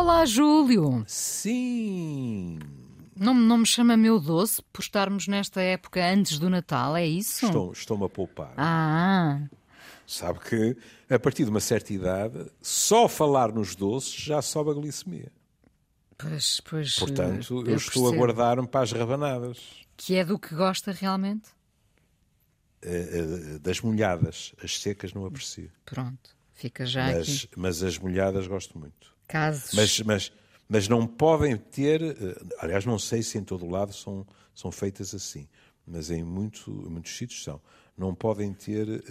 Olá, Júlio. Sim. Não, não me chama meu doce por estarmos nesta época antes do Natal, é isso? Estou, estou-me a poupar. Ah, Sabe que, a partir de uma certa idade, só falar nos doces já sobe a glicemia. pois, pois. Portanto, eh, eu estou a guardar-me para as rabanadas. Que é do que gosta realmente? Eh, eh, Das molhadas. As secas não aprecio. Pronto, fica já Mas, aqui. mas as molhadas gosto muito. Casos. Mas, mas, mas não podem ter. eh, Aliás, não sei se em todo o lado são, são feitas assim, mas em, muito, em muitos sítios são. Não podem ter eh,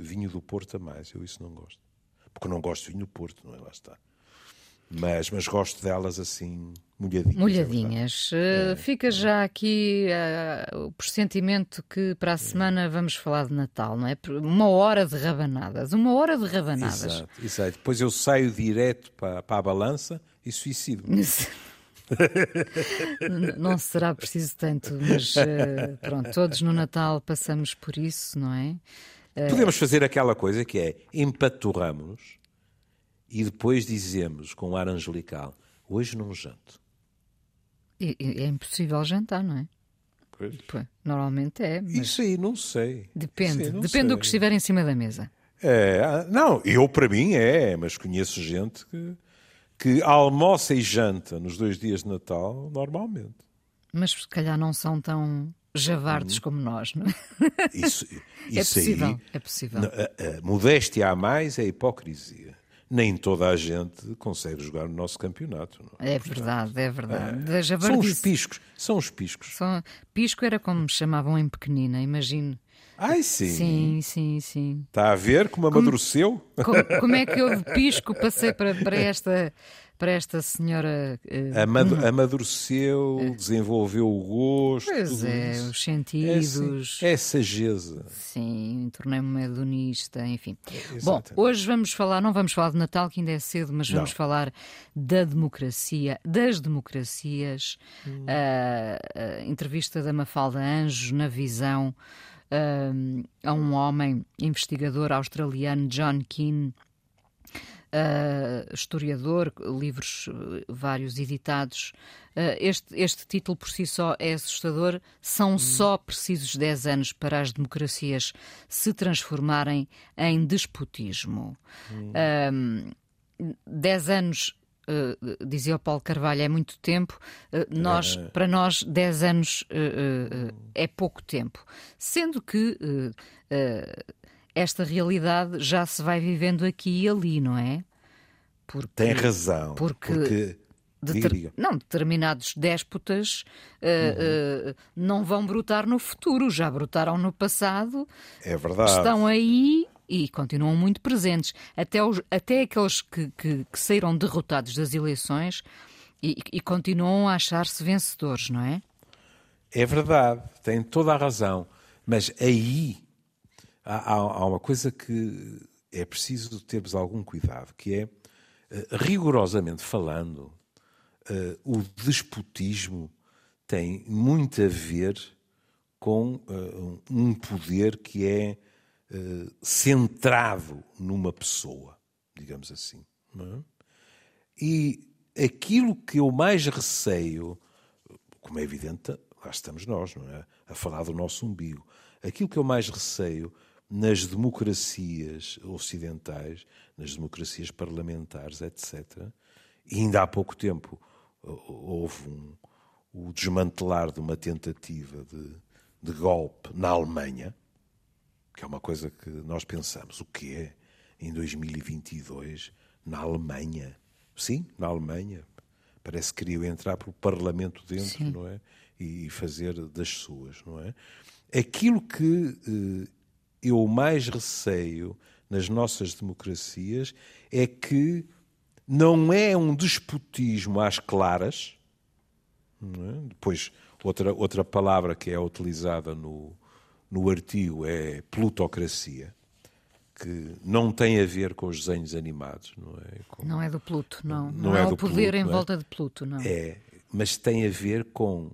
vinho do Porto a mais. Eu isso não gosto. Porque não gosto de vinho do Porto, não é? Lá está. Mas, mas gosto delas assim, molhadinhas. é Molhadinhas. Eh, Fica já aqui eh, o pressentimento que para a semana vamos falar de Natal, não é? Uma hora de rabanadas. Uma hora de rabanadas. Exato, exato. Depois eu saio direto para, para a balança e suicido-me. Não será preciso tanto, mas eh, pronto, todos no Natal passamos por isso, não é? Podemos fazer aquela coisa que é empaturramos e depois dizemos com ar angelical: hoje não janto. E É impossível jantar, não é? Pois. Normalmente é, mas Isso aí, não sei. depende. Aí, não Depende do que sei. estiver em cima da mesa. É, ah, não, eu para mim é, mas conheço gente que, que almoça e janta nos dois dias de Natal normalmente. Mas se calhar não são tão javardes como nós, não é? Isso, É isso possível, aí, é possível. a modéstia a mais é hipocrisia. Nem toda a gente consegue jogar no nosso campeonato. é? É verdade, é verdade. Da São os piscos, são os piscos. São- Pisco era como me chamavam em pequenina, imagino. Ai sim, Sim, sim, sim. está a ver como amadureceu? Como, como é que eu pisco passei para, para, esta, para esta senhora. eh, Amadu- amadureceu, desenvolveu o gosto. pois é, isso. os É, sentidos. assim, é sageza. Sim, tornei-me hedonista, enfim. Exatamente. Bom, hoje vamos falar, não vamos falar de Natal, que ainda é cedo, mas vamos Não. falar da democracia, das democracias. Hum. A, a entrevista da Mafalda Anjos na visão ah, a um homem investigador australiano, John Keane. Uh, historiador, livros uh, vários editados. Uh, este, este título por si só é assustador. São só precisos 10 anos para as democracias se transformarem em despotismo. Um, 10 anos. uh, dizia o Paulo Carvalho, é muito tempo. Uh, nós, Para nós, 10 anos uh, é pouco tempo. Sendo que esta realidade já se vai vivendo aqui e ali, não é? Porque, Tem razão. porque Porque. Deter- diga. Não, determinados déspotas uh, uh, não vão brotar no futuro, já brotaram no passado, É verdade. estão aí e continuam muito presentes. Até, os, até aqueles que, que, que saíram derrotados das eleições e, e continuam a achar-se vencedores, não é? É verdade, tem toda a razão. Mas aí há, há- uma coisa que é preciso termos algum cuidado, que é, eh, rigorosamente falando, eh, o despotismo tem muito a ver com eh, um poder que é centrado numa pessoa, digamos assim. é? E aquilo que eu mais receio, como é evidente, lá estamos nós, não é? A falar do nosso umbigo. Aquilo que eu mais receio nas democracias ocidentais, nas democracias parlamentares, etc., e ainda há pouco tempo houve um, o desmantelar de uma tentativa de, de golpe na Alemanha, que é uma coisa que nós pensamos, o que é em 2022 na Alemanha? Sim, na Alemanha. Parece que queriam entrar pelo Parlamento dentro, Sim. não é? E fazer das suas, não é? Aquilo que eh, eu mais receio nas nossas democracias é que não é um despotismo às claras, é? Depois, outra, outra palavra que é utilizada no, no artigo é plutocracia, que não tem a ver com os desenhos animados, não é? Com- Não é do Pluto, não. Não Não, é é, o poder Pluto, em é? volta de Pluto, não. É, mas tem a ver com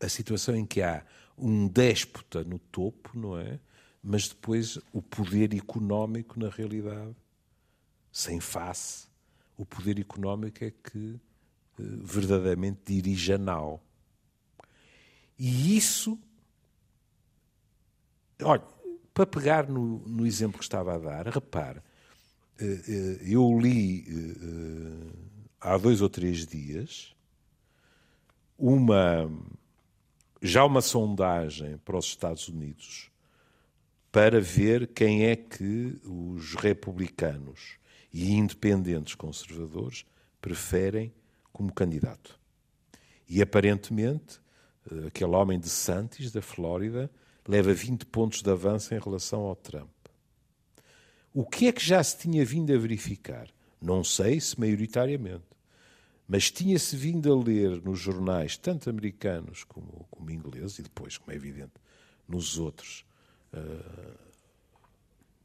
a situação em que há um déspota no topo, não é? Mas depois o poder económico, na realidade, sem face. o poder económico é que eh, verdadeiramente dirige a nau. E isso, olha, para pegar no, no exemplo que estava a dar, repare, eh, eh, eu li há dois ou três dias uma já uma sondagem para os Estados Unidos para ver quem é que os republicanos e independentes conservadores preferem como candidato. E aparentemente, eh, aquele homem de Santos, da Flórida, leva 20 pontos de avanço em relação ao Trump. O que é que já se tinha vindo a verificar? Não sei se maioritariamente, mas tinha-se vindo a ler nos jornais, tanto americanos como, como ingleses, e depois, como é evidente, nos outros, uh,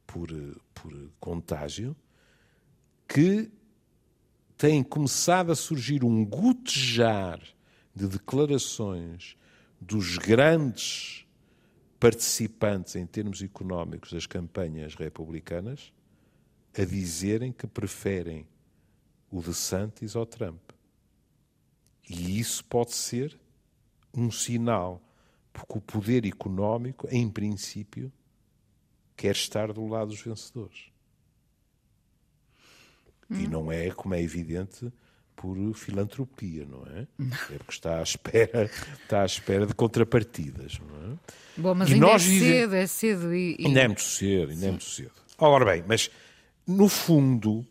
por, por contágio, que tem começado a surgir um gotejar de declarações dos grandes participantes em termos económicos das campanhas republicanas a dizerem que preferem o de Santos ao Trump. E isso pode ser um sinal, porque o poder económico, em princípio, quer estar do lado dos vencedores. E não é, como é evidente, por filantropia, não é? É porque está à espera, está à espera de contrapartidas, não é? Bom, mas e ainda é cedo, é cedo e, e... Ainda é muito cedo, ainda é muito cedo. Ora bem, mas no fundo,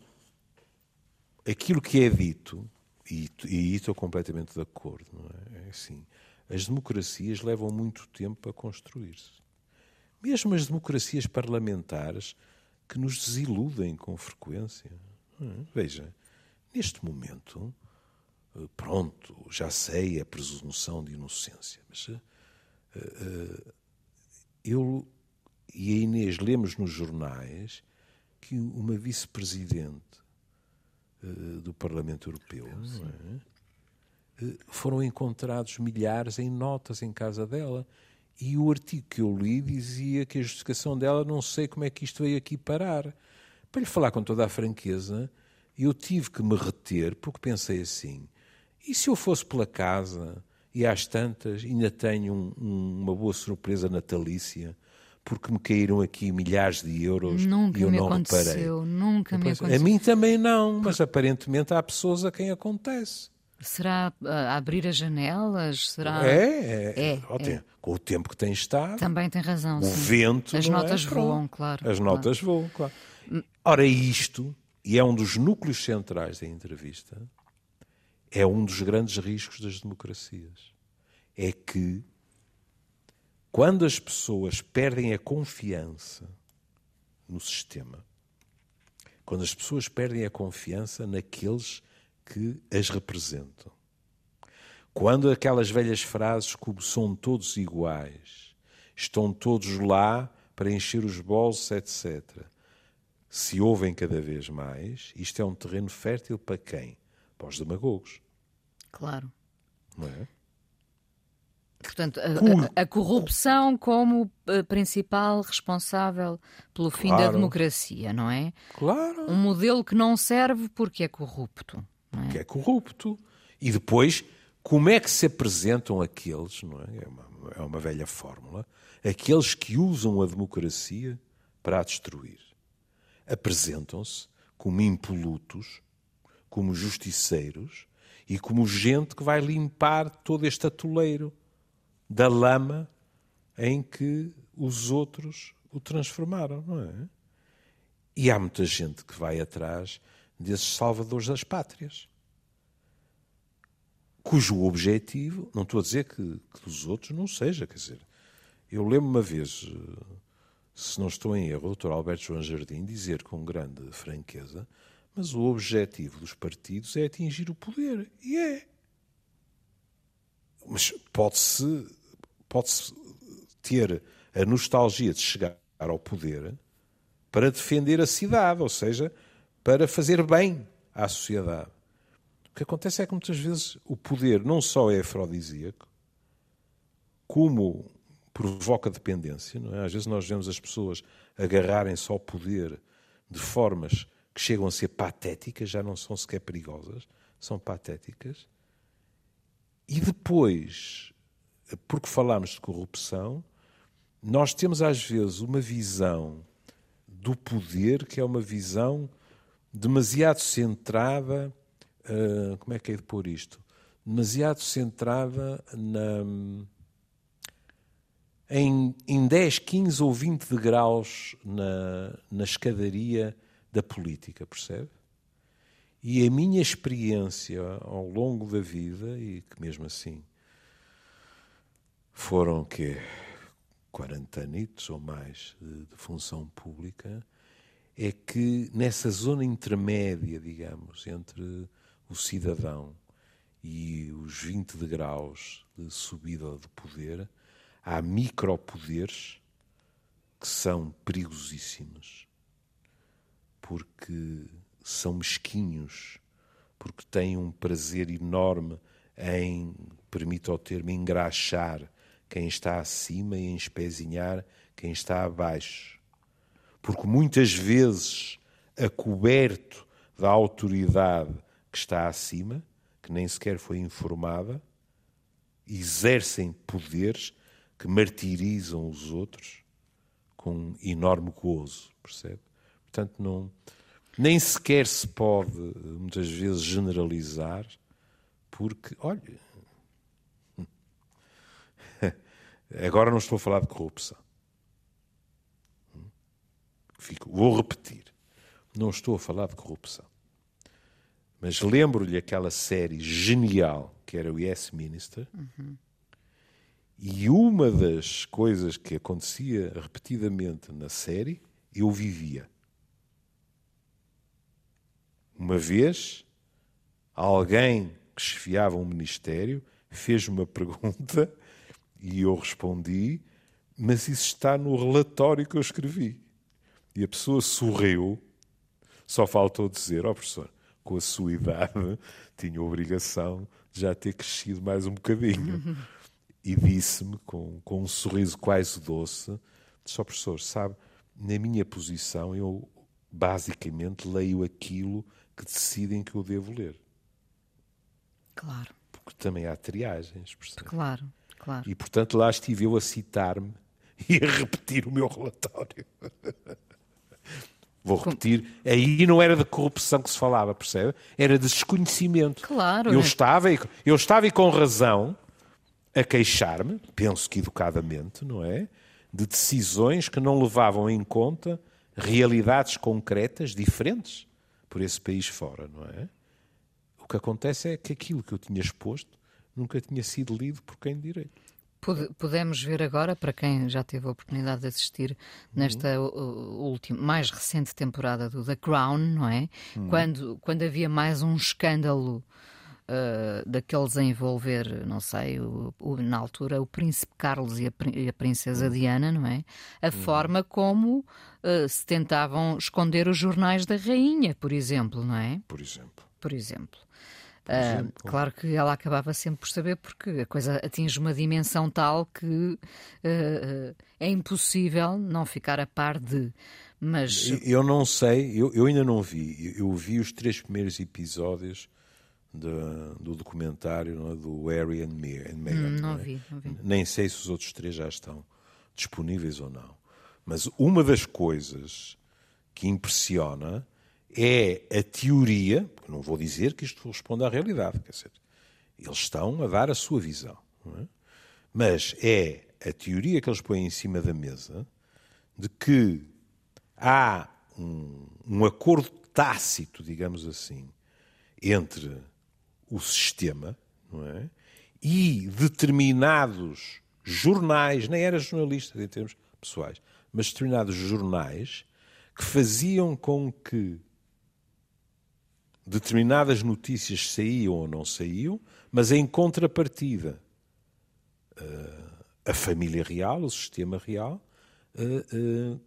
aquilo que é dito, e, e estou completamente de acordo, não é? é assim, as democracias levam muito tempo a construir-se. Mesmo as democracias parlamentares que nos desiludem com frequência. Hum, veja, neste momento, eh, pronto, já sei a presunção de inocência, mas uh, uh, eu e a Inês lemos nos jornais que uma vice-presidente do Parlamento Europeu é? Foram encontrados milhares em notas em casa dela. E o artigo que eu li dizia que a justificação dela, não sei como é que isto veio aqui parar para lhe falar com toda a franqueza, eu tive que me reter porque pensei assim: e se eu fosse pela casa e às tantas ainda tenho um, um, uma boa surpresa natalícia? Porque me caíram aqui milhares de euros nunca e eu me não aconteceu, reparei. Nunca me aconteceu. A mim também não, mas aparentemente há pessoas a quem acontece. Será uh, abrir as janelas? Será... É, é, é, é. Com o tempo que tem estado. Também tem razão. O sim. vento. As é? notas voam, claro. As notas claro. voam, claro. Ora, isto, e é um dos núcleos centrais da entrevista, é um dos grandes riscos das democracias. É que, quando as pessoas perdem a confiança no sistema, quando as pessoas perdem a confiança naqueles que as representam, quando aquelas velhas frases como são todos iguais, estão todos lá para encher os bolsos, etc., se ouvem cada vez mais, isto é um terreno fértil para quem? Para os demagogos. Claro. Não é? Portanto, a, a, a corrupção como eh, principal responsável pelo fim claro. da democracia, não é? Claro. Um modelo que não serve porque é corrupto. É? Que é corrupto. E depois, como é que se apresentam aqueles, não é? É uma, é uma velha fórmula, aqueles que usam a democracia para a destruir apresentam-se como impolutos, como justiceiros e como gente que vai limpar todo este atoleiro da lama em que os outros o transformaram, não é? E há muita gente que vai atrás desses salvadores das pátrias, cujo objetivo, não estou a dizer que, que dos outros não seja, quer dizer, eu lembro uma vez se não estou em erro, o Dr. Alberto João Jardim dizer com grande franqueza, mas o objetivo dos partidos é atingir o poder. E é. Mas pode-se pode -se ter a nostalgia de chegar ao poder para defender a cidade, ou seja, para fazer bem à sociedade. O que acontece é que muitas vezes o poder não só é afrodisíaco, como provoca dependência. É? Às vezes nós vemos as pessoas agarrarem-se ao poder de formas que chegam a ser patéticas, já não são sequer perigosas, são patéticas. E depois, porque falamos de corrupção, nós temos às vezes uma visão do poder que é uma visão demasiado centrada. Uh, como é que é de pôr isto? Demasiado centrada na, em, em 10, 15 ou 20 degraus na, na escadaria da política, percebe? E a minha experiência ao longo da vida, e que mesmo assim foram que 40 anos ou mais de, de, função pública, é que nessa zona intermédia, digamos, entre o cidadão e os 20 degraus de subida de poder, há micropoderes que são perigosíssimos, porque são mesquinhos, porque têm um prazer enorme em, permita o termo, engraxar quem está acima e em espezinhar quem está abaixo. Porque muitas vezes, acoberto da autoridade que está acima, que nem sequer foi informada, exercem poderes que martirizam os outros com enorme gozo, percebe? Portanto, não, nem sequer se pode, muitas vezes, generalizar, porque, olha, agora não estou a falar de corrupção. Fico, vou repetir, não estou a falar de corrupção. Mas lembro-lhe aquela série genial que era o Yes Minister. Uhum. E uma das coisas que acontecia repetidamente na série, eu vivia. Uma vez, alguém que chefiava um ministério fez uma pergunta e eu respondi, mas isso está no relatório que eu escrevi. E a pessoa sorriu, só faltou dizer, ó oh, professor, com a sua idade, tinha a obrigação de já ter crescido mais um bocadinho. e disse-me, com, com um sorriso quase doce, só professor, sabe, na minha posição eu basicamente leio aquilo que decidem que eu devo ler. Claro. Porque também há triagens, percebe? Claro, claro. E portanto lá estive eu a citar-me e a repetir o meu relatório. Vou repetir, aí não era de corrupção que se falava, percebe? Era de desconhecimento. Claro. Eu, é. estava, eu estava e com razão a queixar-me, penso que educadamente, não é? De decisões que não levavam em conta realidades concretas diferentes por esse país fora, não é? O que acontece é que aquilo que eu tinha exposto nunca tinha sido lido por quem de direito. Podemos ver agora, para quem já teve a oportunidade de assistir nesta uhum. última, mais recente temporada do The Crown, não é? Uhum. Quando, quando havia mais um escândalo uh, daqueles a envolver, não sei, o, o, na altura o príncipe Carlos e a, e a princesa uhum. Diana, não é? A uhum. forma como uh, se tentavam esconder os jornais da rainha, por exemplo, não é? Por exemplo. Por exemplo. Uh, claro que ela acabava sempre por saber, porque a coisa atinge uma dimensão tal que uh, é impossível não ficar a par de. Mas... Eu não sei, eu, eu ainda não vi. Eu vi os três primeiros episódios de, do documentário é, do Harry and Meghan. Hum, não, não, é? vi, não vi. Nem sei se os outros três já estão disponíveis ou não. Mas uma das coisas que impressiona é a teoria, não vou dizer que isto responde à realidade, quer dizer, eles estão a dar a sua visão, é? mas é a teoria que eles põem em cima da mesa de que há um, um acordo tácito, digamos assim, entre o sistema é? e determinados jornais, nem era jornalista em termos pessoais, mas determinados jornais que faziam com que determinadas notícias saíam ou não saíam, mas em contrapartida eh, a família real, o sistema real, eh, eh,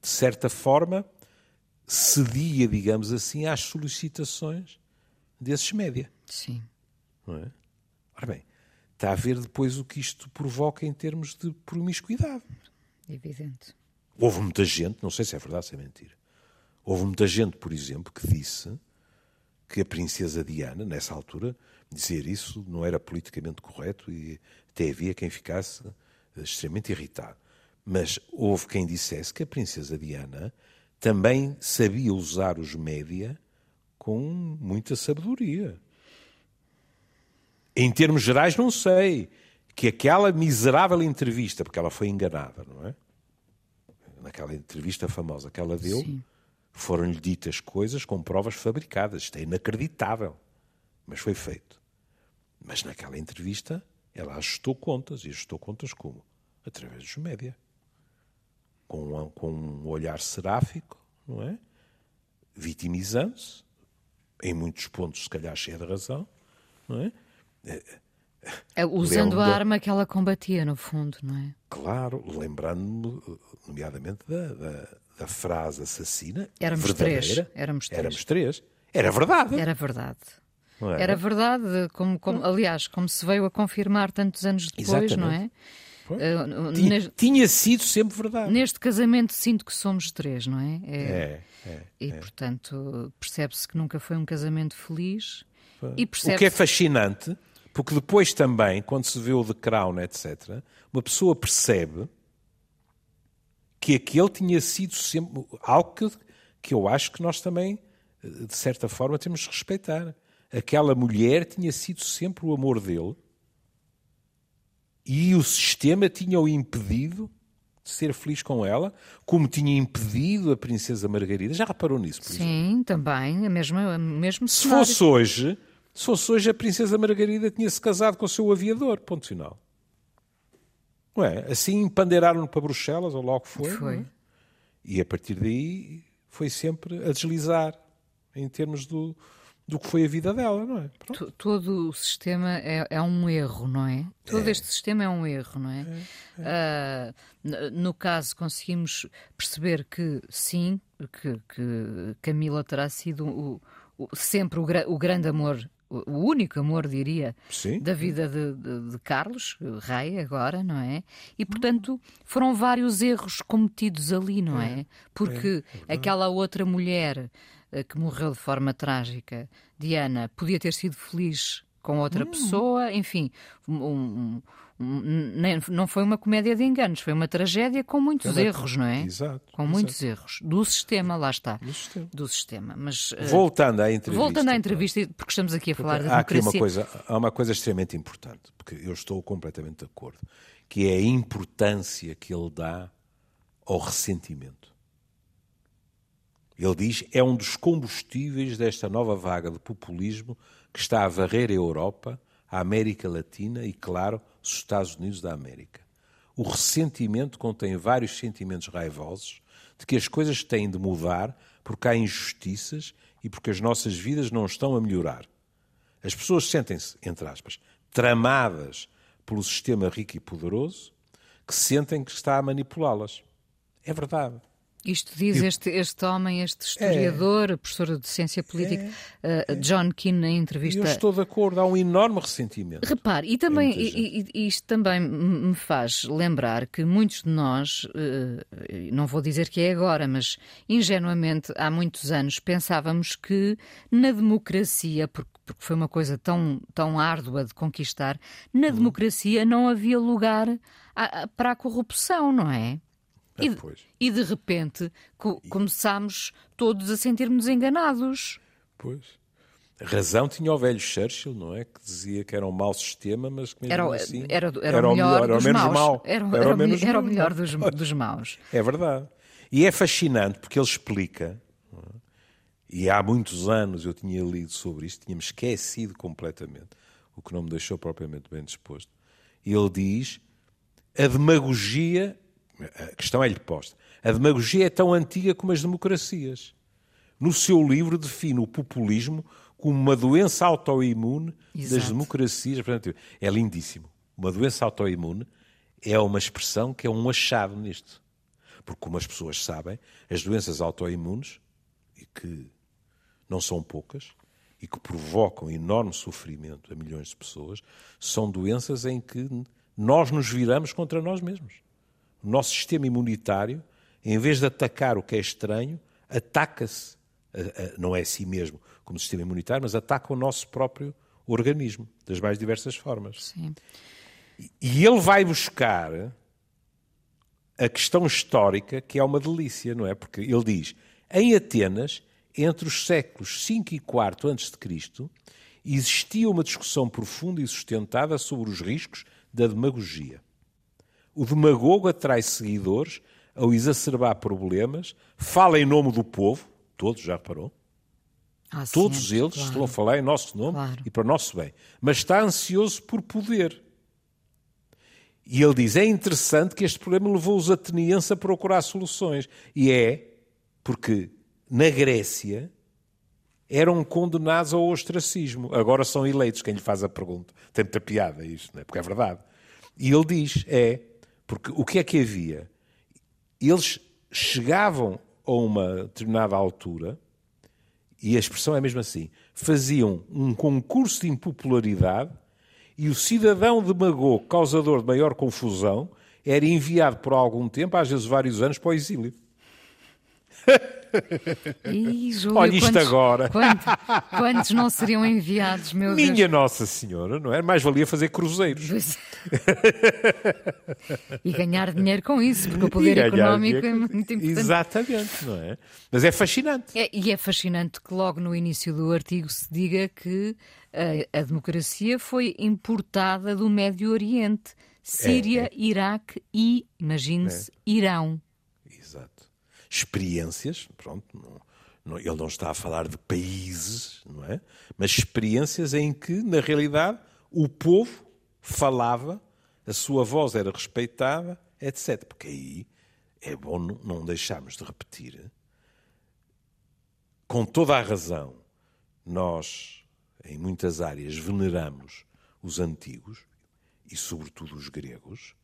de certa forma cedia, digamos assim, às solicitações desses média. Sim. Não é? Ora bem, está a ver depois o que isto provoca em termos de promiscuidade. Evidente. Houve muita gente, não sei se é verdade, se é mentira, Houve muita gente, por exemplo, que disse que a princesa Diana, nessa altura, dizer isso não era politicamente correto e até havia quem ficasse extremamente irritado. Mas houve quem dissesse que a princesa Diana também sabia usar os média com muita sabedoria. Em termos gerais, não sei. Que aquela miserável entrevista, porque ela foi enganada, não é? Naquela entrevista famosa que ela deu, foram-lhe ditas coisas com provas fabricadas. Isto é inacreditável. Mas foi feito. Mas naquela entrevista, ela ajustou contas. E ajustou contas como? Através dos média. Com um, com um olhar seráfico, não é? Vitimizando-se. Em muitos pontos, se calhar, cheia de razão, não é? É, usando a arma que ela combatia, no fundo, não é? Claro, lembrando-me, nomeadamente, da, da, da, frase assassina. Éramos três. Éramos três. Éramos três. Era verdade. Era verdade. Era? era? verdade, como, como, aliás, como se veio a confirmar tantos anos depois, Exatamente. não é? Uh, tinha, neste, tinha, sido sempre verdade. Neste casamento sinto que somos três, não é? É, é, é E, é. portanto, percebe-se que nunca foi um casamento feliz. E o que é fascinante porque depois também, quando se vê o The Crown, etc., uma pessoa percebe que aquele tinha sido sempre algo que, que eu acho que nós também, de certa forma, temos de respeitar. Aquela mulher tinha sido sempre o amor dele e o sistema tinha-o impedido de ser feliz com ela, como tinha impedido a Princesa Margarida. Já reparou nisso? Sim, exemplo? também, a mesma, mesmo Se fosse hoje, se fosse hoje, a Princesa Margarida tinha-se casado com o seu aviador. Ponto final. Não é? Assim empandeiraram para Bruxelas, ou logo foi. Foi. É? E a partir daí foi sempre a deslizar em termos do, do que foi a vida dela, não é? Todo o sistema é, é, um erro, não é? Todo é. este sistema é um erro, não é? é, uh, no caso, conseguimos perceber que sim, que, que Camila terá sido o, o, sempre o, o grande amor o único amor, diria, Sim. da vida de, de, de, Carlos, rei agora, não é? E, portanto, foram vários erros cometidos ali, não é? é? Porque é, é aquela outra mulher eh, que morreu de forma trágica, Diana, podia ter sido feliz com outra hum. pessoa, enfim, um, um, nem, não foi uma comédia de enganos, foi uma tragédia com muitos erros, não é? Exato. Com exato. muitos erros. Do sistema, lá está. Do sistema. Do sistema. Mas, uh, voltando à entrevista. Voltando à entrevista, porque estamos aqui a falar da democracia. Há aqui uma coisa, há uma coisa extremamente importante, porque eu estou completamente de acordo, que é a importância que ele dá ao ressentimento. Ele diz é um dos combustíveis desta nova vaga de populismo que está a varrer a Europa, a América Latina e, claro, os Estados Unidos da América. O ressentimento contém vários sentimentos raivosos de que as coisas têm de mudar porque há injustiças e porque as nossas vidas não estão a melhorar. As pessoas sentem-se, entre aspas, tramadas pelo sistema rico e poderoso que sentem que está a manipulá-las. É verdade. Isto diz este, este homem, este historiador, é, professor de ciência política, é, uh, John Keane, na entrevista. Eu estou de acordo, há um enorme ressentimento. Repare, e também e, e, isto também me faz lembrar que muitos de nós, uh, não vou dizer que é agora, mas ingenuamente há muitos anos pensávamos que na democracia, porque porque foi uma coisa tão, tão árdua de conquistar, na hum. democracia não havia lugar a, para a corrupção, não é? E, e, de repente co começámos todos a sentir-nos enganados. Pois. Razão tinha o velho Churchill, não é? Que dizia que era um mau sistema, mas que mesmo era, assim era, era, era o melhor, era o menos maus. mau. Era, era, era, o, menos era o melhor dos, dos maus. É verdade. E é fascinante porque ele explica, é? e há muitos anos eu tinha lido sobre isto, tinha-me esquecido completamente, o que não me deixou propriamente bem disposto. E ele diz: a demagogia a questão é-lhe posta. A demagogia é tão antiga como as democracias. No seu livro define o populismo como uma doença autoimune das democracias. Portanto, é lindíssimo. Uma doença autoimune é uma expressão que é um achado nisto. Porque, como as pessoas sabem, as doenças autoimunes, e que não são poucas, e que provocam enorme sofrimento a milhões de pessoas, são doenças em que nós nos viramos contra nós mesmos o nosso sistema imunitário, em vez de atacar o que é estranho, ataca-se, não é a si mesmo como sistema imunitário, mas ataca o nosso próprio organismo, das mais diversas formas. Sim. E ele vai buscar a questão histórica, que é uma delícia, não é? Porque ele diz, em Atenas, entre os séculos 5 e 4 a.C., existia uma discussão profunda e sustentada sobre os riscos da demagogia. O demagogo atrai seguidores ao exacerbar problemas, fala em nome do povo, todos já reparou, ah, todos sim, eles claro. estão a falar em nosso nome Claro. e para o nosso bem, mas está ansioso por poder. E ele diz: é interessante que este problema levou os atenienses a procurar soluções. E é porque na Grécia eram condenados ao ostracismo. Agora são eleitos. Quem lhe faz a pergunta. Tem muita piada isto, não é? porque é verdade. E ele diz: é, porque o que é que havia? Eles chegavam a uma determinada altura, e a expressão é mesmo assim: faziam um concurso de impopularidade e o cidadão demagogo, causador de maior confusão, era enviado por algum tempo, às vezes vários anos, para o exílio. Ih, Júlio, Olha isto quantos, agora. Quantos, quantos não seriam enviados, meu Minha Deus? Nossa Senhora, não é? Mais valia fazer cruzeiros. Pois. e ganhar dinheiro com isso, porque o poder económico é dinheiro. muito importante. Exatamente, não é? Mas é fascinante. É, e é fascinante que logo no início do artigo se diga que a, a democracia foi importada do Médio Oriente, Síria, É, Iraque e, imagine-se, Irão. Experiências, pronto, não- não- ele não está a falar de países, não é? Mas experiências em que, na realidade, o povo falava, a sua voz era respeitada, etc. Porque aí é bom não- não deixarmos de repetir, com toda a razão, nós, em muitas áreas, veneramos os antigos, e sobretudo os gregos,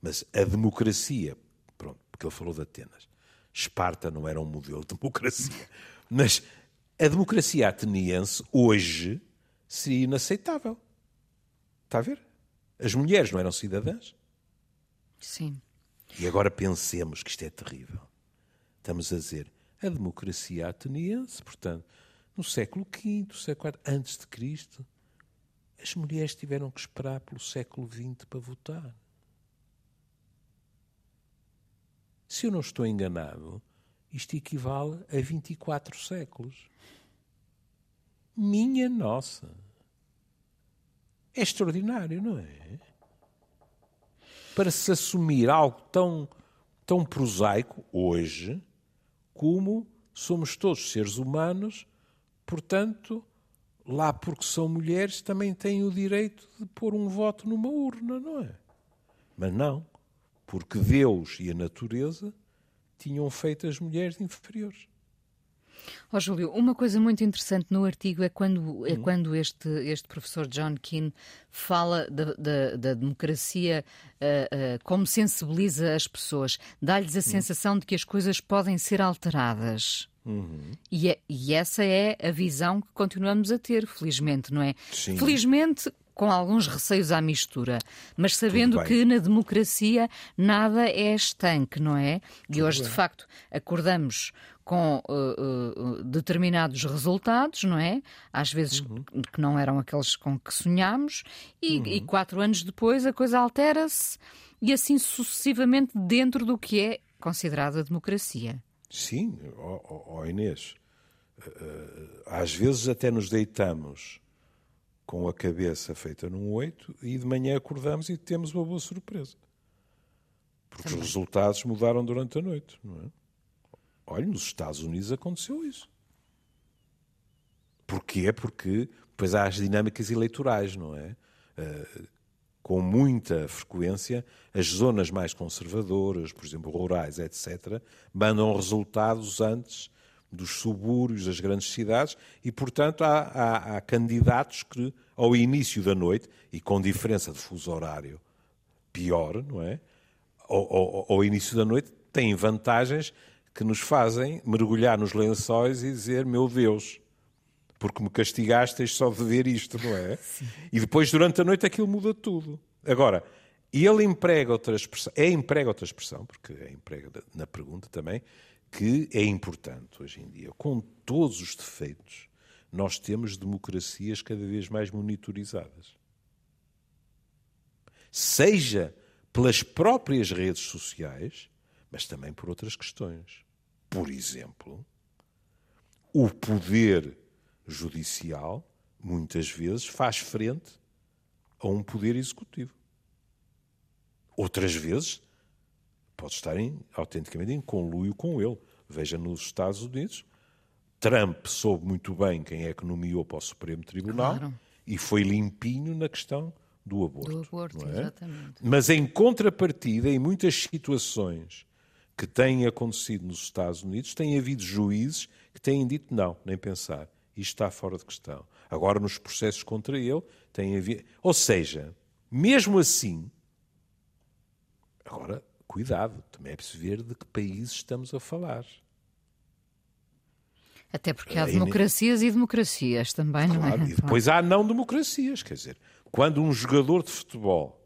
mas a democracia, pronto, porque ele falou de Atenas, Esparta não era um modelo de democracia, mas a democracia ateniense hoje seria inaceitável. Está a ver? As mulheres não eram cidadãs. Sim. E agora pensemos que isto é terrível. Estamos a dizer a democracia ateniense, portanto, no século V, século IV, antes de Cristo, as mulheres tiveram que esperar pelo século XX para votar. Se eu não estou enganado, isto equivale a 24 séculos. Minha nossa! É extraordinário, não é? Para se assumir algo tão, tão prosaico hoje, como somos todos seres humanos, portanto, lá porque são mulheres também têm o direito de pôr um voto numa urna, não é? Mas não, porque Deus e a natureza tinham feito as mulheres inferiores. Ó Júlio, uma coisa muito interessante no artigo é quando, é quando este, este professor John Keane fala da, da- da democracia, ah, ah, como sensibiliza as pessoas, dá-lhes a sensação de que as coisas podem ser alteradas. Uhum. E, é- e essa é a visão que continuamos a ter, felizmente, não é? Sim. Felizmente, com alguns receios à mistura, mas sabendo bem. que na democracia nada é estanque, não é? E hoje, de facto, acordamos com uh, uh, determinados resultados, não é? Às vezes Uhum. que não eram aqueles com que sonhámos, e, e quatro anos depois a coisa altera-se, e assim sucessivamente dentro do que é considerado a democracia. Sim, ó ó- ó Inês, eh, às vezes até nos deitamos com a cabeça feita num oito e de manhã acordamos e temos uma boa surpresa. Porque os resultados mudaram durante a noite, não é? Olha, nos Estados Unidos aconteceu isso. Porquê? Porque depois há as dinâmicas eleitorais, não é? Eh, com muita frequência, as zonas mais conservadoras, por exemplo, rurais, etc., mandam resultados antes dos subúrbios, das grandes cidades, e, portanto, há, há- há candidatos que, ao início da noite, e com diferença de fuso horário pior, não é? Ao, ao- ao início da noite, têm vantagens que nos fazem mergulhar nos lençóis e dizer: Meu Deus, porque me castigastes só de ver isto, não é? E depois, durante a noite, aquilo muda tudo. Agora, ele emprega outra expressão, é emprega outra expressão, porque é emprega na pergunta também, que é importante hoje em dia. Com todos os defeitos, nós temos democracias cada vez mais monitorizadas. Seja pelas próprias redes sociais, mas também por outras questões. Por exemplo, o poder judicial muitas vezes faz frente a um poder executivo. Outras vezes pode estar em, autenticamente em conluio com ele. Veja nos Estados Unidos, Trump soube muito bem quem é que nomeou para o Supremo Tribunal claro. e foi limpinho na questão do aborto. Do aborto, é? exatamente. Mas em contrapartida, em muitas situações que têm acontecido nos Estados Unidos, tem havido juízes que têm dito não, nem pensar. Isto está fora de questão. Agora, nos processos contra ele, tem havido. Ou seja, mesmo assim, agora, cuidado, também é preciso ver de que países estamos a falar. Até porque há democracias e democracias também, claro, não é? E depois há não democracias, quer dizer, quando um jogador de futebol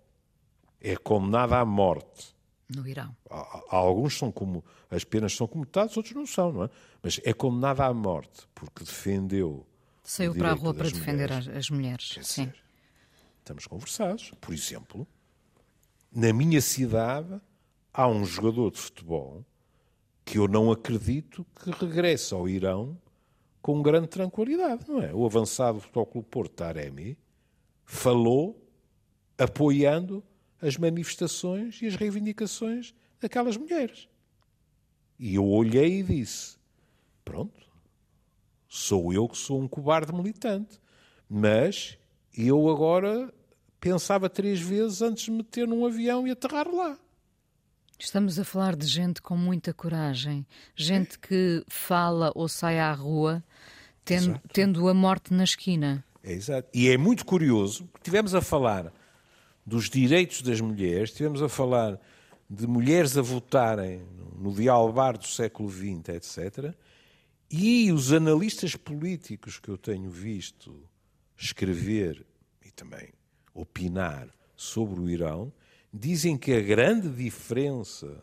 é condenado à morte. No Irão. Há, alguns são como. As penas são comutadas, outros não são, não é? Mas é condenado à morte porque defendeu. Saiu para a rua para defender mulheres. as, mulheres. Quer Sim. Dizer, estamos conversados. Por exemplo, na minha cidade há um jogador de futebol que eu não acredito que regresse ao Irão com grande tranquilidade, não é? O avançado Futebol Clube Porto, Taremi, falou apoiando as manifestações e as reivindicações daquelas mulheres. E eu olhei e disse: pronto, sou eu que sou um cobarde militante, mas eu agora pensava três vezes antes de me meter num avião e aterrar lá. Estamos a falar de gente com muita coragem, gente que fala ou sai à rua tendo, tendo a morte na esquina. É exato. E é muito curioso, porque tivemos a falar dos direitos das mulheres, tivemos a falar de mulheres a votarem no dialbar do século XX, etc. E os analistas políticos que eu tenho visto escrever e também opinar sobre o Irão dizem que a grande diferença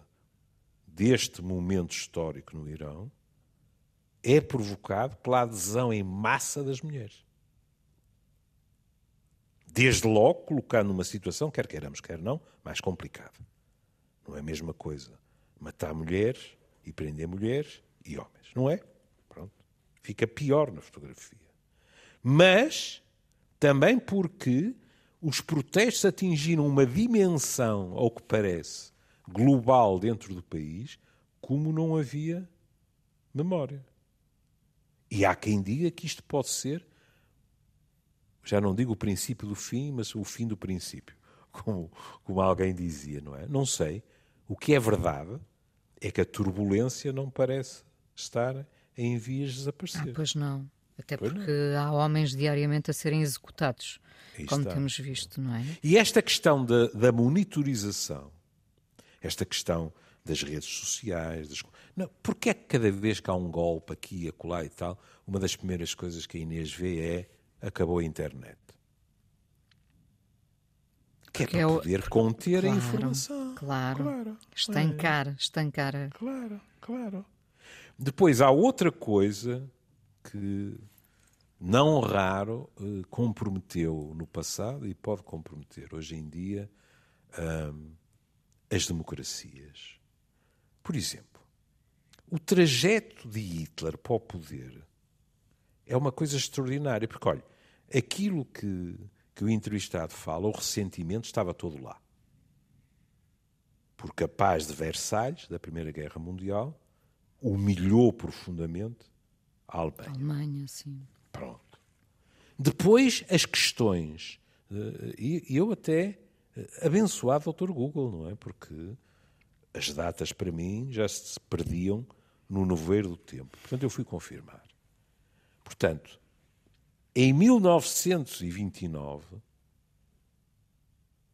deste momento histórico no Irão é provocado pela adesão em massa das mulheres. Desde logo colocando numa situação, quer queiramos, quer não, mais complicada. Não é a mesma coisa matar mulheres e prender mulheres e homens. Não é? Pronto. Fica pior na fotografia. Mas também porque os protestos atingiram uma dimensão, ao que parece, global dentro do país, como não havia memória. E há quem diga que isto pode ser, já não digo o princípio do fim, mas o fim do princípio, como, como alguém dizia, não é? Não sei. O que é verdade é que a turbulência não parece estar em vias de desaparecer. Ah, pois não. Até porque há homens diariamente a serem executados como está. temos visto, não é? E esta questão da, da monitorização, esta questão das redes sociais, das... Não, porque é que cada vez que há um golpe aqui, acolá e tal, uma das primeiras coisas que a Inês vê é acabou a internet? Que é para é poder conter claro, a informação. Claro. claro estancar, claro. estancar. Claro, claro. Depois há outra coisa que não raro, eh, comprometeu no passado e pode comprometer hoje em dia as democracias. Por exemplo, o trajeto de Hitler para o poder é uma coisa extraordinária, porque, olha, aquilo que, que o entrevistado fala, o ressentimento, estava todo lá. Porque a paz de Versalhes, da Primeira Guerra Mundial, humilhou profundamente Alemanha. Alemanha, sim. Pronto. Depois, as questões. Eh, e eu até eh, abençoado o Dr. Google, não é? Porque as datas para mim já se perdiam no nevoeiro do tempo. Portanto, eu fui confirmar. Portanto, em 1929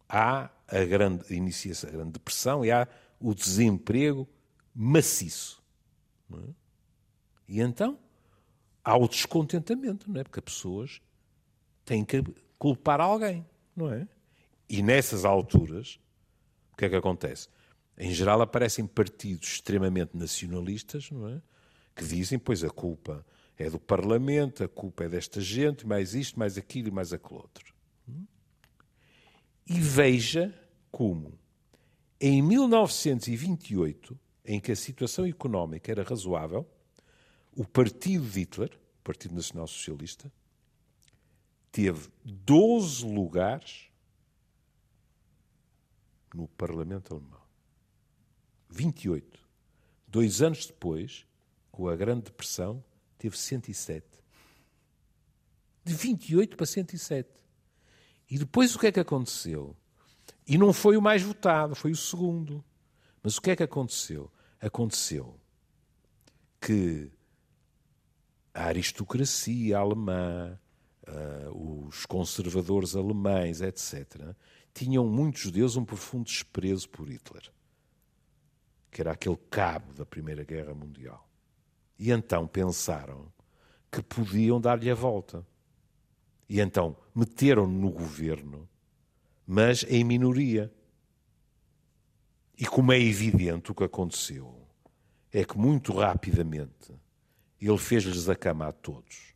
há a grande iniciação, a grande depressão e há o desemprego maciço. É? E então há o descontentamento, não é? Porque as pessoas têm que culpar alguém, não é? E nessas alturas, o que é que acontece? Em geral aparecem partidos extremamente nacionalistas, não é? Que dizem, pois a culpa é do Parlamento, a culpa é desta gente, mais isto, mais aquilo e mais aquele outro. E veja como, em 1928, em que a situação económica era razoável, o partido de Hitler, o Partido Nacional Socialista, teve 12 lugares no Parlamento Alemão. 28. Dois anos depois, com a Grande Depressão, teve 107. De 28 para 107. E depois o que é que aconteceu? E não foi o mais votado, foi o segundo. Mas o que é que aconteceu? Aconteceu que a aristocracia alemã, uh, os conservadores alemães, etc., tinham muitos deles um profundo desprezo por Hitler, que era aquele cabo da Primeira Guerra Mundial. E então pensaram que podiam dar-lhe a volta. E então meteram-no no governo, mas em minoria. E como é evidente, o que aconteceu é que muito rapidamente ele fez-lhes a cama a todos.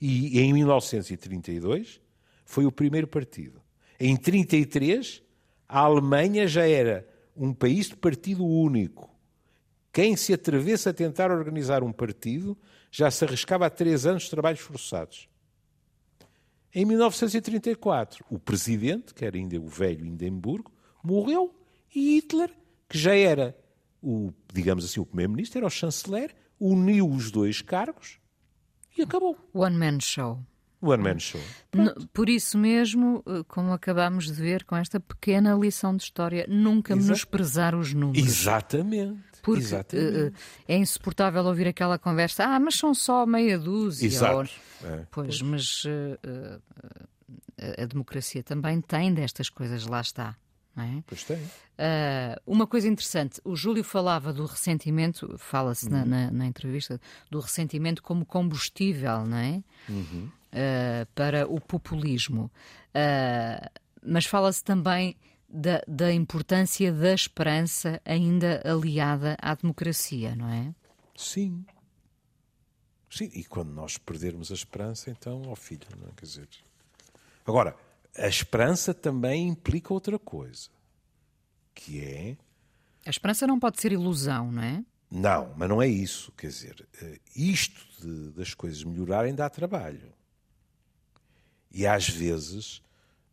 E em 1932 foi o primeiro partido. Em 1933, a Alemanha já era um país de partido único. Quem se atrevesse a tentar organizar um partido já se arriscava a três anos de trabalhos forçados. Em 1934, o presidente, que era ainda o velho Hindenburgo, morreu e Hitler, que já era o, digamos assim, o primeiro-ministro, era o chanceler, uniu os dois cargos e acabou. One man show. One man show. Por isso mesmo, eh, como acabamos de ver com esta pequena lição de história, nunca Exato. menosprezar os números. Exatamente. Porque Exatamente. Uh, é insuportável ouvir aquela conversa, ah, mas são só meia dúzia. Exato. Ou... É. Pois, mas uh, uh, a democracia também tem destas coisas, lá está. É? Pois tem. Uh, uma coisa interessante, o Júlio falava do ressentimento, fala-se uhum. na, na, na, entrevista, do ressentimento como combustível, não é? Uhum. Uh, para o populismo. Uh, mas fala-se também da, da importância da esperança ainda aliada à democracia, não é? Sim. Sim, e quando nós perdermos a esperança, então, ó oh filho, não é? Quer dizer. Agora, a esperança também implica outra coisa, que é. A esperança não pode ser ilusão, não é? Não, mas não é isso. Quer dizer, eh, isto de, das coisas melhorarem dá trabalho. E às vezes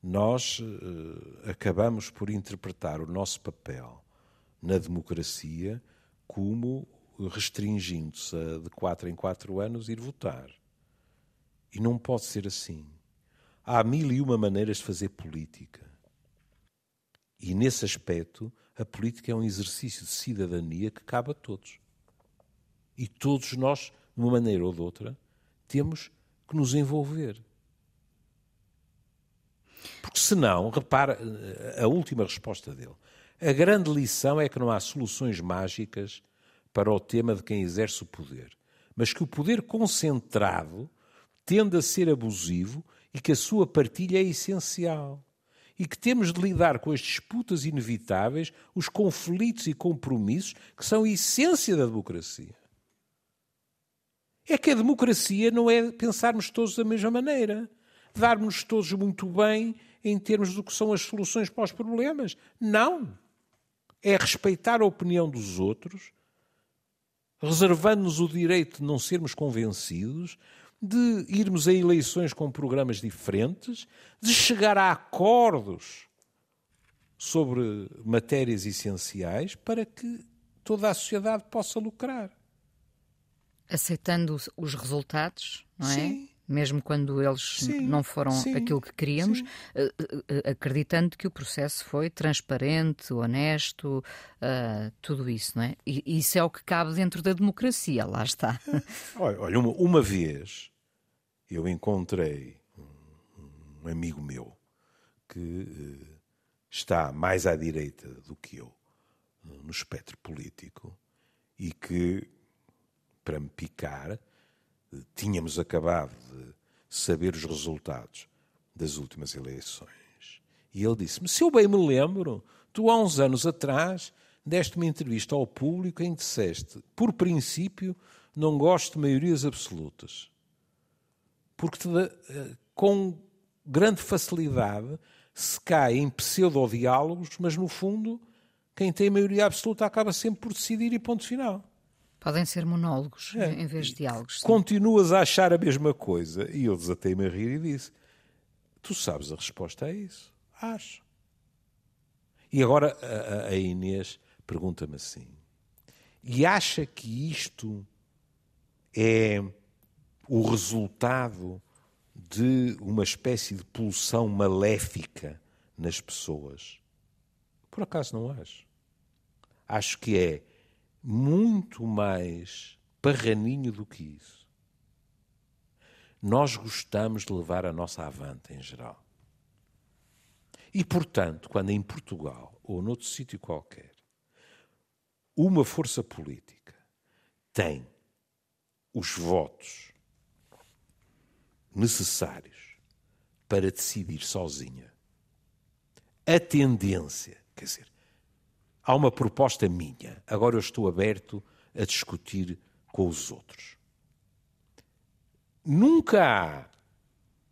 nós uh, acabamos por interpretar o nosso papel na democracia como restringindo-se a de quatro em quatro anos ir votar. E não pode ser assim. Há mil e uma maneiras de fazer política. E nesse aspecto, a política é um exercício de cidadania que cabe a todos. E todos nós, de uma maneira ou de outra, temos que nos envolver. Porque senão, repara a última resposta dele. A grande lição é que não há soluções mágicas para o tema de quem exerce o poder, mas que o poder concentrado tende a ser abusivo e que a sua partilha é essencial. E que temos de lidar com as disputas inevitáveis, os conflitos e compromissos que são a essência da democracia. É que a democracia não é pensarmos todos da mesma maneira darmos todos muito bem em termos do que são as soluções para os problemas. Não. É respeitar a opinião dos outros, reservando-nos o direito de não sermos convencidos, de irmos a eleições com programas diferentes, de chegar a acordos sobre matérias essenciais para que toda a sociedade possa lucrar. Aceitando os resultados, não é? Sim mesmo quando eles sim, não foram sim, aquilo que queríamos, eh, eh, acreditando que o processo foi transparente, honesto, uh, tudo isso, não é? E isso é o que cabe dentro da democracia, lá está. Olha, uma, uma vez eu encontrei um, amigo meu que uh, está mais à direita do que eu no espectro político e que, para me picar, tínhamos acabado de saber os resultados das últimas eleições. E ele disse-me: Se eu bem me lembro, Tu, há uns anos atrás, deste uma entrevista ao público em que disseste, por princípio, não gosto de maiorias absolutas. Porque te, eh, com grande facilidade se cai em pseudo-diálogos, mas no fundo, quem tem maioria absoluta acaba sempre por decidir e ponto final. Podem ser monólogos é. em vez de diálogos. Sim. Continuas a achar a mesma coisa. E eu desatei-me a rir e disse: Tu sabes a resposta a isso? Acho. E agora a, a Inês pergunta-me assim: E acha que isto é o resultado de uma espécie de pulsão maléfica nas pessoas? Por acaso não acho. Acho que é muito mais parraninho do que isso. Nós gostamos de levar a nossa avante em geral. E, portanto, quando em Portugal ou noutro sítio qualquer uma força política tem os votos necessários para decidir sozinha, a tendência, quer dizer, há uma proposta minha, agora eu estou aberto a discutir com os outros. Nunca há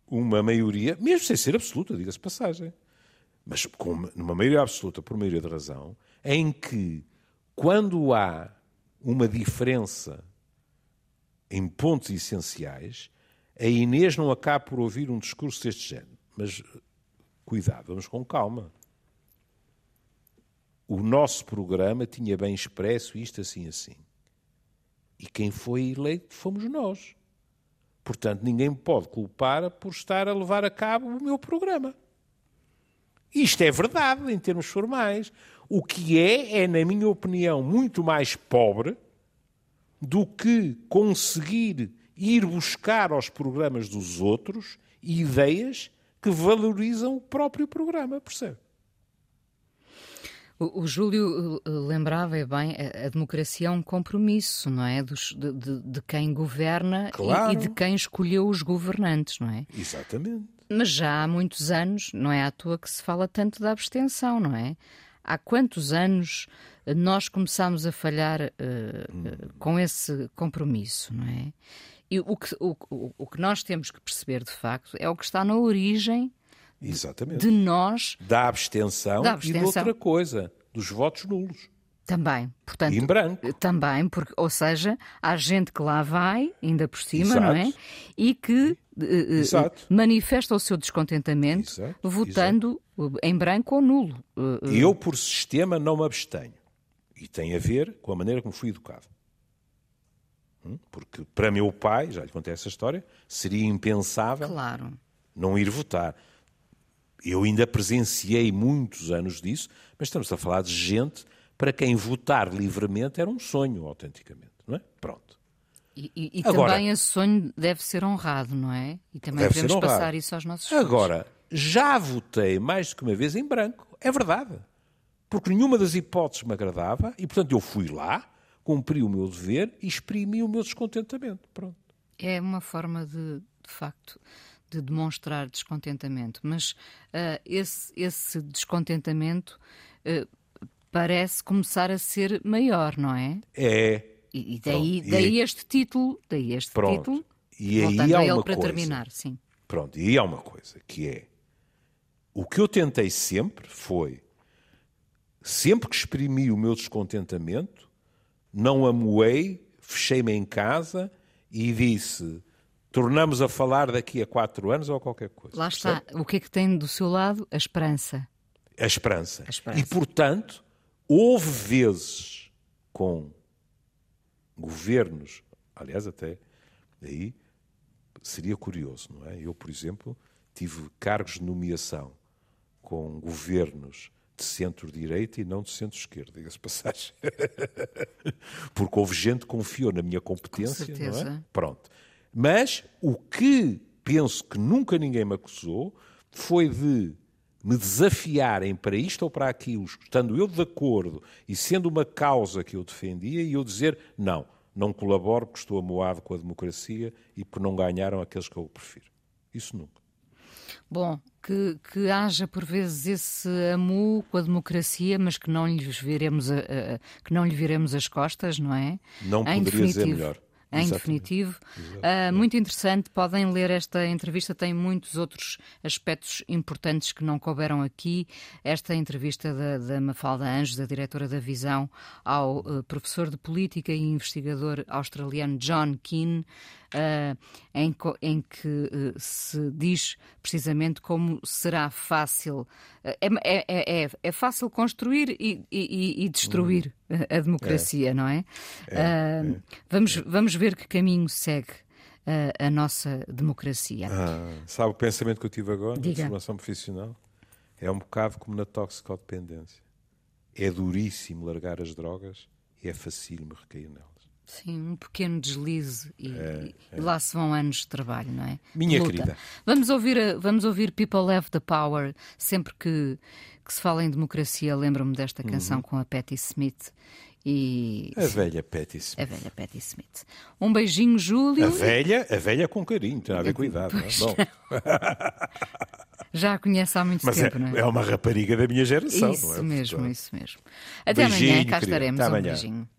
uma maioria, mesmo sem ser absoluta, diga-se passagem, mas com uma maioria absoluta, por maioria de razão, em que, quando há uma diferença em pontos essenciais, a Inês não acaba por ouvir um discurso deste género. Mas cuidado, vamos com calma o nosso programa tinha bem expresso isto assim assim. E quem foi eleito fomos nós. Portanto, ninguém me pode culpar por estar a levar a cabo o meu programa. Isto é verdade em termos formais. O que é, é, na minha opinião, muito mais pobre do que conseguir ir buscar aos programas dos outros ideias que valorizam o próprio programa, percebe? O, o Júlio eh, lembrava bem, a, a, democracia é um compromisso, não é? Dos, de, de, de, quem governa claro. e, e, de quem escolheu os governantes, não é? Exatamente. Mas já há muitos anos, não é à toa que se fala tanto da abstenção, não é? Há quantos anos nós começámos a falhar uh, hum. com esse compromisso, não é? E o que, o, o que nós temos que perceber, de facto, é o que está na origem Exatamente. de nós. Da abstenção, da abstenção. e de outra coisa, dos votos nulos. Também, portanto. E em branco. Também, porque, ou seja, há gente que lá vai, ainda por cima, Exato. não é? E que uh, manifesta o seu descontentamento Exato. votando Exato. em branco ou nulo. Eu, por sistema, não me abstenho. E tem a ver com a maneira como fui educado. Hum? Porque para meu pai, já lhe contei essa história, seria impensável claro. não ir votar. Eu ainda presenciei muitos anos disso, mas estamos a falar de gente para quem votar livremente era um sonho, autenticamente, não é? Pronto. E, e, e Agora, também esse sonho deve ser honrado, não é? E também devemos passar isso aos nossos filhos. Agora, já votei mais do que uma vez em branco, é verdade. Porque nenhuma das hipóteses me agradava e, portanto, eu fui lá, cumpri o meu dever e exprimi o meu descontentamento. Pronto. É uma forma de, de facto, de demonstrar descontentamento, mas uh, esse, esse descontentamento uh, parece começar a ser maior, não é? É. E, e daí, daí e este título, daí este Pronto. título, e aí há uma para coisa. terminar, sim. Pronto, e aí há uma coisa que é o que eu tentei sempre foi sempre que exprimi o meu descontentamento, não amoei, fechei-me em casa e disse tornamos a falar daqui a quatro anos ou qualquer coisa. Lá está. O que é que tem do seu lado? A esperança. A esperança. A esperança. E, portanto, houve vezes com governos, aliás, até aí seria curioso, não é? Eu, por exemplo, tive cargos de nomeação com governos de centro-direita e não de centro-esquerda, diga-se passagem. Porque houve gente que confiou na minha competência, Com certeza. não é? Pronto. Mas o que penso que nunca ninguém me acusou foi de me desafiarem para isto ou para aquilo, estando eu de acordo e sendo uma causa que eu defendia, e eu dizer não, não colaboro porque estou amoado com a democracia e porque não ganharam aqueles que eu prefiro. Isso nunca. Bom, que, que haja por vezes esse amu com a democracia, mas que não lhe viremos, a, a, que não lhe viremos as costas, não é? Não em poderia dizer melhor. Em Exatamente. definitivo, uh, muito interessante. Podem ler esta entrevista, tem muitos outros aspectos importantes que não couberam aqui. Esta entrevista da, da Mafalda Anjos, a diretora da Visão, ao uh, professor de política e investigador australiano John Keane, em, em, que uh, se diz precisamente como será fácil. Uh, é, é, é, é, fácil construir e, e, e destruir hum. a democracia, é. não é? é, é. Vamos, vamos ver que caminho segue. A, a nossa democracia. Ah, sabe o pensamento que eu tive agora, Diga. na formação profissional? É um bocado como na toxicodependência. É duríssimo largar as drogas e é facílimo recair nelas. Sim, um pequeno deslize e, é, é. e, lá se vão anos de trabalho, não é? Minha querida. Vamos ouvir, vamos ouvir People Have the Power sempre que, que se fala em democracia. Lembro-me desta canção uhum. com a Patti Smith. E... A velha Patti Smith. A velha Patti Smith. Um beijinho, Júlio. A velha, a velha com carinho, tem a ver cuidado. Não é? Bom. Já a conhece há muito Mas tempo, é, não é? É uma rapariga da minha geração, isso não é? Mesmo, isso mesmo. Até beijinho, amanhã, cá querida. estaremos. Até um amanhã. beijinho.